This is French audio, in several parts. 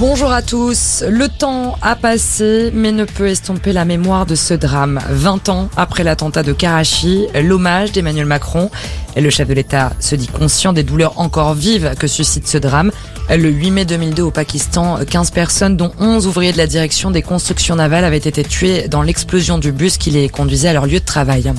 Bonjour à tous. Le temps a passé, mais ne peut estomper la mémoire de ce drame. 20 ans après l'attentat de Karachi, l'hommage d'Emmanuel Macron. Le chef de l'État se dit conscient des douleurs encore vives que suscite ce drame. Le 8 mai 2002 au Pakistan, 15 personnes, dont 11 ouvriers de la direction des constructions navales, avaient été tués dans l'explosion du bus qui les conduisait à leur lieu de travail.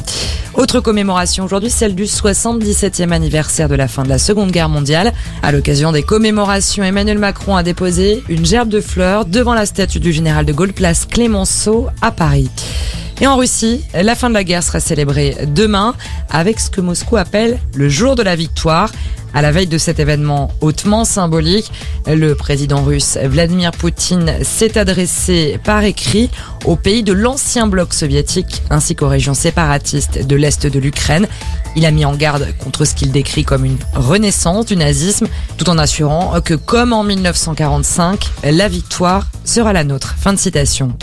Autre commémoration aujourd'hui, celle du 77e anniversaire de la fin de la Seconde Guerre mondiale. À l'occasion des commémorations, Emmanuel Macron a déposé une gerbe de fleurs devant la statue du général de Gaulle, place Clémenceau à Paris. Et en Russie, la fin de la guerre sera célébrée demain avec ce que Moscou appelle le jour de la victoire. À la veille de cet événement hautement symbolique, le président russe Vladimir Poutine s'est adressé par écrit aux pays de l'ancien bloc soviétique ainsi qu'aux régions séparatistes de l'Est de l'Ukraine. Il a mis en garde contre ce qu'il décrit comme une renaissance du nazisme, tout en assurant que comme en 1945, la victoire sera la nôtre. Fin de citation.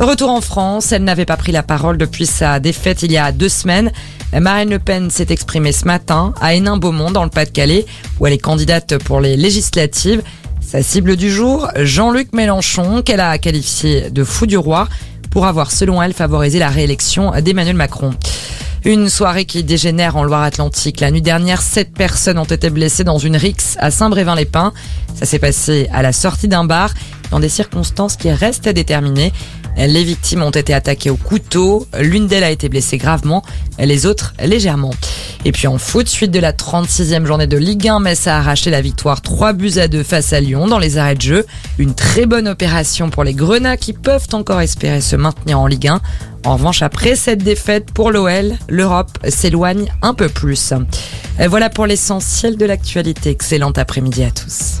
Retour en France, elle n'avait pas pris la parole depuis sa défaite il y a deux semaines. Marine Le Pen s'est exprimée ce matin à Hénin-Beaumont dans le Pas-de-Calais, où elle est candidate pour les législatives. Sa cible du jour, Jean-Luc Mélenchon, qu'elle a qualifié de fou du roi, pour avoir, selon elle, favorisé la réélection d'Emmanuel Macron. Une soirée qui dégénère en Loire-Atlantique. La nuit dernière, sept personnes ont été blessées dans une rixe à Saint-Brévin-les-Pins. Ça s'est passé à la sortie d'un bar, dans des circonstances qui restent déterminées. Les victimes ont été attaquées au couteau. L'une d'elles a été blessée gravement, les autres légèrement. Et puis en foot, suite de la 36e journée de Ligue 1, Metz a arraché la victoire 3 buts à 2 face à Lyon dans les arrêts de jeu. Une très bonne opération pour les Grenats qui peuvent encore espérer se maintenir en Ligue 1. En revanche, après cette défaite pour l'OL, l'Europe s'éloigne un peu plus. Voilà pour l'essentiel de l'actualité. Excellent après-midi à tous.